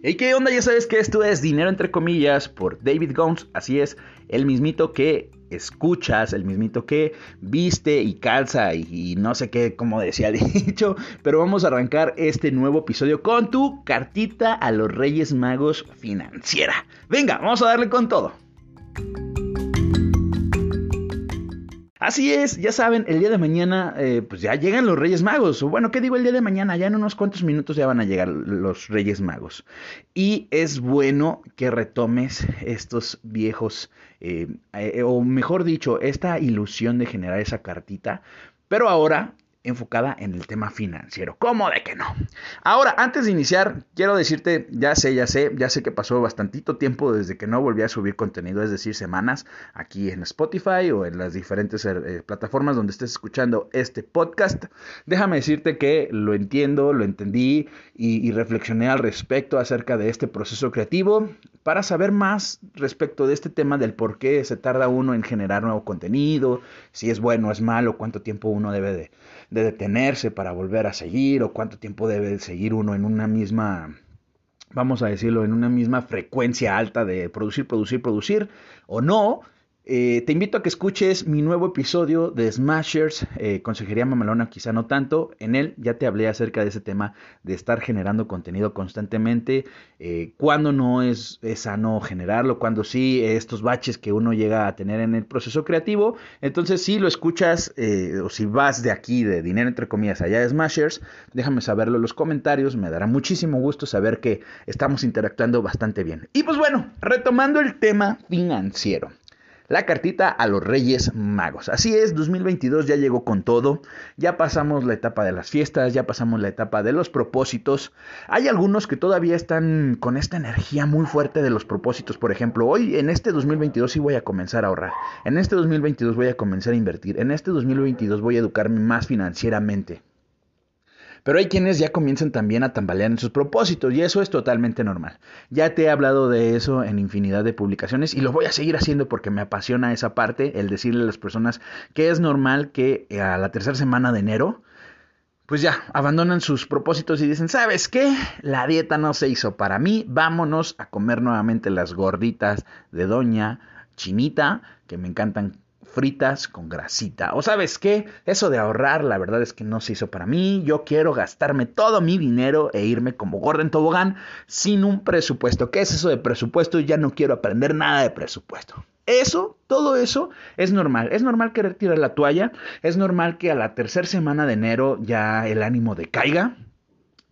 Hey, ¿qué onda? Ya sabes que esto es Dinero entre comillas por David Gomes. Así es, el mismito que escuchas, el mismito que viste y calza y, no sé qué, como decía dicho. Pero vamos a arrancar este nuevo episodio con tu cartita a los Reyes Magos financiera. Venga, vamos a darle con todo. Así es, ya saben, el día de mañana eh, pues ya llegan los Reyes Magos. O bueno, ¿qué digo el día de mañana? Ya en unos cuantos minutos ya van a llegar los Reyes Magos. Y es bueno que retomes estos viejos, eh, eh, o mejor dicho, esta ilusión de generar esa cartita. Pero ahora enfocada en el tema financiero. ¿Cómo de que no? Ahora, antes de iniciar, quiero decirte, ya sé, ya sé, ya sé que pasó bastantito tiempo desde que no volví a subir contenido, es decir, semanas aquí en Spotify o en las diferentes eh, plataformas donde estés escuchando este podcast. Déjame decirte que lo entiendo, lo entendí y, y reflexioné al respecto acerca de este proceso creativo para saber más respecto de este tema del por qué se tarda uno en generar nuevo contenido, si es bueno es malo, cuánto tiempo uno debe de de detenerse para volver a seguir o cuánto tiempo debe seguir uno en una misma, vamos a decirlo, en una misma frecuencia alta de producir, producir, producir o no. Eh, te invito a que escuches mi nuevo episodio de Smashers, eh, Consejería Mamalona, quizá no tanto. En él ya te hablé acerca de ese tema de estar generando contenido constantemente, eh, cuando no es, sano generarlo, cuando sí, estos baches que uno llega a tener en el proceso creativo. Entonces, si lo escuchas o si vas de aquí, de dinero entre comillas, allá de Smashers, déjame saberlo en los comentarios, me dará muchísimo gusto saber que estamos interactuando bastante bien. Y pues bueno, retomando el tema financiero la cartita a los Reyes Magos. Así es, 2022 ya llegó con todo, ya pasamos la etapa de las fiestas, ya pasamos la etapa de los propósitos. Hay algunos que todavía están con esta energía muy fuerte de los propósitos, por ejemplo, hoy en este 2022 sí voy a comenzar a ahorrar, en este 2022 voy a comenzar a invertir, en este 2022 voy a educarme más financieramente. Pero hay quienes ya comienzan también a tambalear en sus propósitos y eso es totalmente normal. Ya te he hablado de eso en infinidad de publicaciones y lo voy a seguir haciendo porque me apasiona esa parte, el decirle a las personas que es normal que eh, a la tercera semana de enero, pues ya, abandonan sus propósitos y dicen, ¿sabes qué? La dieta no se hizo para mí, vámonos a comer nuevamente las gorditas de doña Chinita, que me encantan fritas con grasita. O sabes qué, eso de ahorrar la verdad es que no se hizo para mí. Yo quiero gastarme todo mi dinero e irme como gordo en tobogán sin un presupuesto. ¿Qué es eso de presupuesto? Ya no quiero aprender nada de presupuesto. Eso, todo eso es normal. Es normal querer tirar la toalla. Es normal que a la tercera semana de enero ya el ánimo decaiga.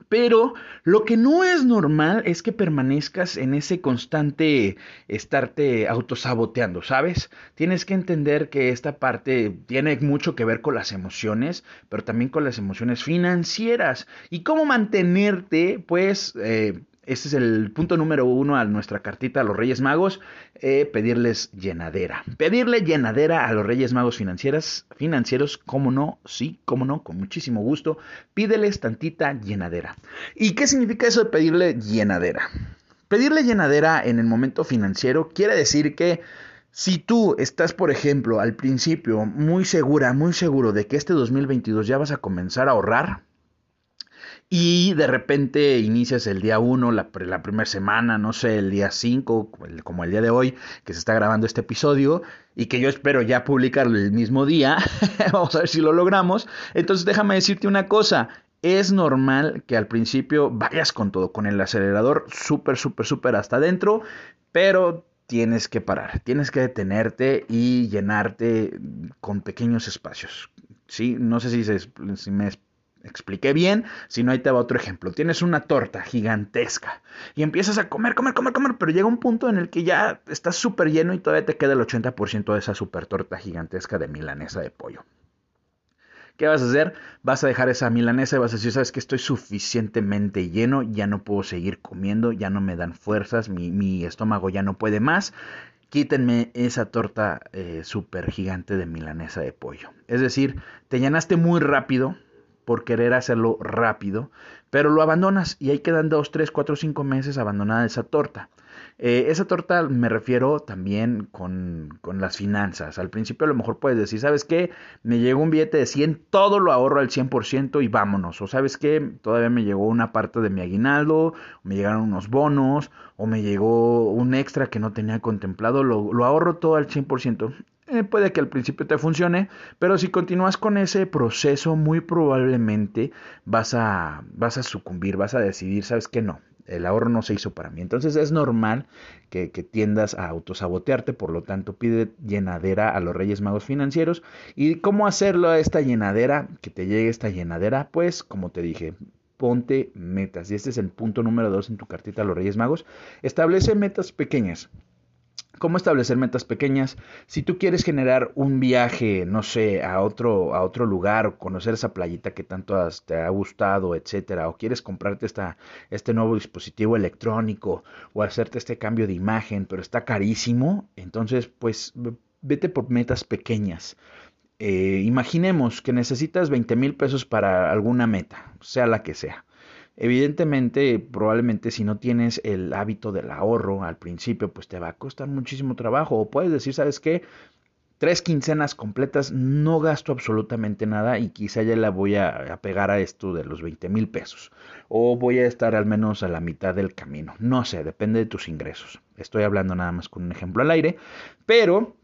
Pero lo que no es normal es que permanezcas en ese constante estarte autosaboteando, ¿sabes? Tienes que entender que esta parte tiene mucho que ver con las emociones, pero también con las emociones financieras. Y cómo mantenerte, pues, eh, este es el punto número uno a nuestra cartita a los Reyes Magos, eh, pedirles llenadera. Pedirle llenadera a los Reyes Magos financieras, financieros, cómo no, sí, cómo no, con muchísimo gusto. Pídeles tantita llenadera. ¿Y qué significa eso de pedirle llenadera? Pedirle llenadera en el momento financiero quiere decir que si tú estás, por ejemplo, al principio muy segura, muy seguro de que este 2022 ya vas a comenzar a ahorrar, y de repente inicias el día 1, la, primera semana, no sé, el día 5, como el día de hoy, que se está grabando este episodio, y que yo espero ya publicarlo el mismo día, vamos a ver si lo logramos. Entonces déjame decirte una cosa, es normal que al principio vayas con todo, con el acelerador súper, súper, súper hasta adentro, pero tienes que parar, tienes que detenerte y llenarte con pequeños espacios. Sí, no sé si, se, si expliqué bien, si no ahí te va otro ejemplo. Tienes una torta gigantesca y empiezas a comer, comer, comer, comer, pero llega un punto en el que ya estás súper lleno y todavía te queda el 80% de esa super torta gigantesca de milanesa de pollo. ¿Qué vas a hacer? Vas a dejar esa milanesa y vas a decir, sabes que estoy suficientemente lleno, ya no puedo seguir comiendo, ya no me dan fuerzas, mi, estómago ya no puede más. Quítenme esa torta eh, súper gigante de milanesa de pollo. Es decir, te llenaste muy rápido, por querer hacerlo rápido, pero lo abandonas y ahí quedan dos, tres, cuatro, cinco meses abandonada esa torta. Eh, esa torta me refiero también con, con, las finanzas. Al principio a lo mejor puedes decir, ¿sabes qué? Me llegó un billete de 100, todo lo ahorro al 100% y vámonos. O ¿sabes qué? Todavía me llegó una parte de mi aguinaldo, me llegaron unos bonos, o me llegó un extra que no tenía contemplado, lo, lo ahorro todo al 100%. Eh, puede que al principio te funcione, pero si continúas con ese proceso, muy probablemente vas a, vas a sucumbir, vas a decidir, sabes que no, el ahorro no se hizo para mí. Entonces es normal que, que, tiendas a autosabotearte, por lo tanto pide llenadera a los Reyes Magos financieros. ¿Y cómo hacerlo a esta llenadera? Que te llegue esta llenadera, pues como te dije, ponte metas. Y este es el punto número dos en tu cartita a los Reyes Magos. Establece metas pequeñas. ¿Cómo establecer metas pequeñas? Si tú quieres generar un viaje, no sé, a otro, a otro lugar, conocer esa playita que tanto te ha gustado, etcétera, o quieres comprarte esta, este nuevo dispositivo electrónico, o hacerte este cambio de imagen, pero está carísimo, entonces, pues, vete por metas pequeñas. Eh, imaginemos que necesitas 20 mil pesos para alguna meta, sea la que sea. Evidentemente, probablemente si no tienes el hábito del ahorro al principio, pues te va a costar muchísimo trabajo. O puedes decir, ¿sabes qué? Tres quincenas completas, no gasto absolutamente nada y quizá ya la voy a, pegar a esto de los 20 mil pesos. O voy a estar al menos a la mitad del camino. No sé, depende de tus ingresos. Estoy hablando nada más con un ejemplo al aire. Pero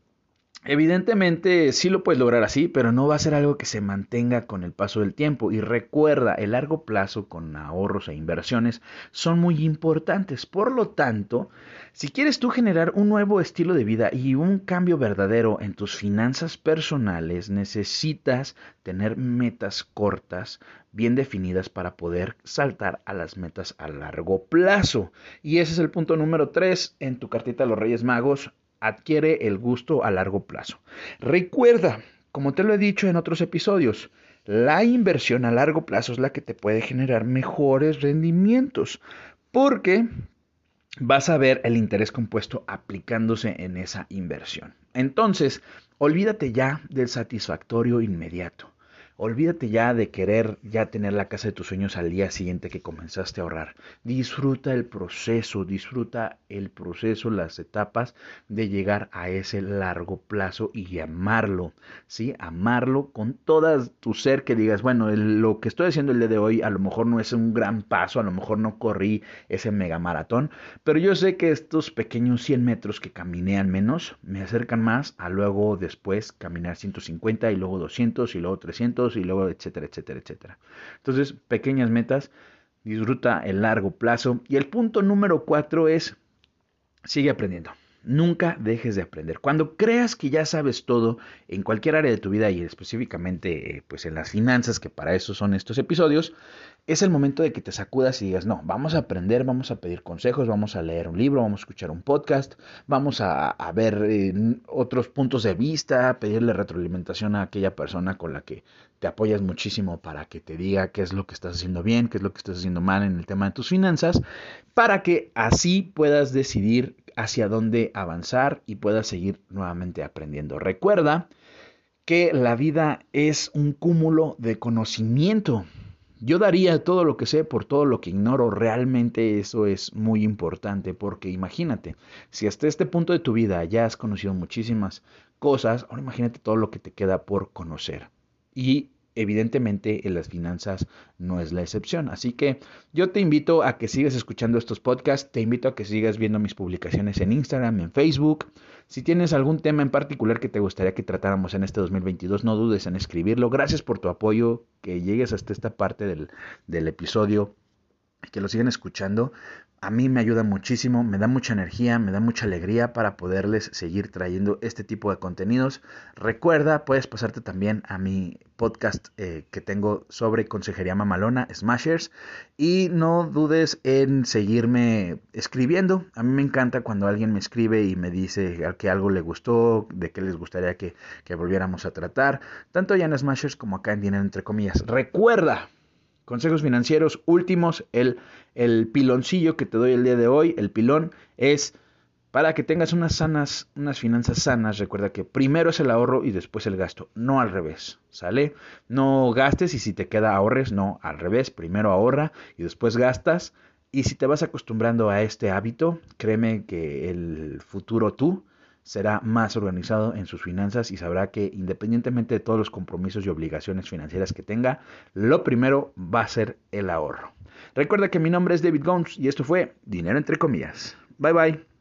Evidentemente sí lo puedes lograr así, pero no va a ser algo que se mantenga con el paso del tiempo. Y recuerda, el largo plazo con ahorros e inversiones son muy importantes. Por lo tanto, si quieres tú generar un nuevo estilo de vida y un cambio verdadero en tus finanzas personales, necesitas tener metas cortas, bien definidas para poder saltar a las metas a largo plazo. Y ese es el punto número 3 en tu cartita de los Reyes Magos adquiere el gusto a largo plazo. Recuerda, como te lo he dicho en otros episodios, la inversión a largo plazo es la que te puede generar mejores rendimientos, porque vas a ver el interés compuesto aplicándose en esa inversión. Entonces, olvídate ya del satisfactorio inmediato. Olvídate ya de querer ya tener la casa de tus sueños al día siguiente que comenzaste a ahorrar. Disfruta el proceso, disfruta el proceso, las etapas de llegar a ese largo plazo y amarlo, ¿sí? Amarlo con todo tu ser que digas, bueno, lo que estoy haciendo el día de hoy a lo mejor no es un gran paso, a lo mejor no corrí ese mega maratón, pero yo sé que estos pequeños 100 metros que caminé al menos me acercan más a luego después caminar 150 y luego 200 y luego 300 y luego etcétera, etcétera, etcétera. Entonces, pequeñas metas, disfruta el largo plazo. Y el punto número cuatro es, sigue aprendiendo. Nunca dejes de aprender. Cuando creas que ya sabes todo en cualquier área de tu vida y específicamente eh, pues en las finanzas, que para eso son estos episodios, es el momento de que te sacudas y digas, no, vamos a aprender, vamos a pedir consejos, vamos a leer un libro, vamos a escuchar un podcast, vamos a, ver eh, otros puntos de vista, pedirle retroalimentación a aquella persona con la que te apoyas muchísimo para que te diga qué es lo que estás haciendo bien, qué es lo que estás haciendo mal en el tema de tus finanzas, para que así puedas decidir hacia dónde avanzar y puedas seguir nuevamente aprendiendo. Recuerda que la vida es un cúmulo de conocimiento. Yo daría todo lo que sé por todo lo que ignoro. Realmente eso es muy importante porque imagínate, si hasta este punto de tu vida ya has conocido muchísimas cosas, ahora imagínate todo lo que te queda por conocer. Y evidentemente en las finanzas no es la excepción. Así que yo te invito a que sigas escuchando estos podcasts, te invito a que sigas viendo mis publicaciones en Instagram, en Facebook. Si tienes algún tema en particular que te gustaría que tratáramos en este 2022, no dudes en escribirlo. Gracias por tu apoyo, que llegues hasta esta parte del, del episodio, que lo sigan escuchando a mí me ayuda muchísimo, me da mucha energía, me da mucha alegría para poderles seguir trayendo este tipo de contenidos. Recuerda, puedes pasarte también a mi podcast eh, que tengo sobre consejería mamalona, Smashers, y no dudes en seguirme escribiendo. A mí me encanta cuando alguien me escribe y me dice que algo le gustó, de qué les gustaría que, que volviéramos a tratar, tanto allá en Smashers como acá en Dinero Entre Comillas. Recuerda, Consejos financieros últimos, el, el piloncillo que te doy el día de hoy, el pilón es para que tengas unas sanas, unas finanzas sanas, recuerda que primero es el ahorro y después el gasto, no al revés, ¿sale? No gastes y si te queda ahorres, no, al revés, primero ahorra y después gastas Y si te vas acostumbrando a este hábito, créeme que el futuro tú será más organizado en sus finanzas y sabrá que independientemente de todos los compromisos y obligaciones financieras que tenga, lo primero va a ser el ahorro. Recuerda que mi nombre es David Gomes y esto fue Dinero entre comillas. Bye bye.